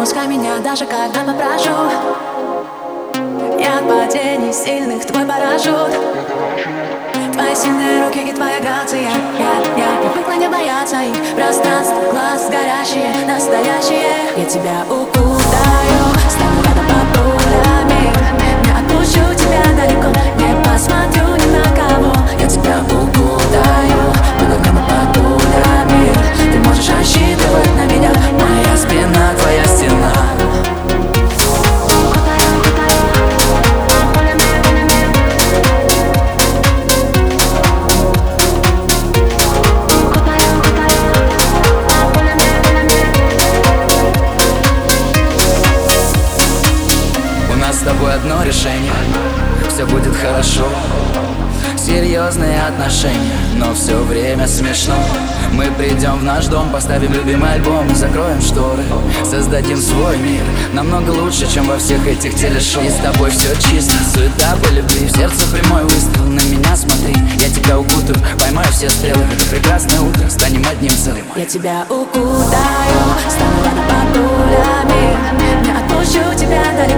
пускай меня даже когда попрошу. Я от падений сильных твой парашют. Твои сильные руки и твоя грация. Я, я привыкла не бояться их. Пространство, глаз горящие, настоящие Я тебя укутаю, только одно решение. Все будет хорошо. Серьезные отношения, но все время смешно. Мы придем в наш дом, поставим любимый альбом и закроем шторы. Создадим свой мир, намного лучше, чем во всех этих телешоу. И с тобой все чисто, суета по любви, в сердце прямой выстрел. На меня смотри, я тебя укутаю, поймаю все стрелы. Это прекрасное утро, станем одним целым. Я тебя укутаю, стану ладно под пулями. Не отпущу тебя до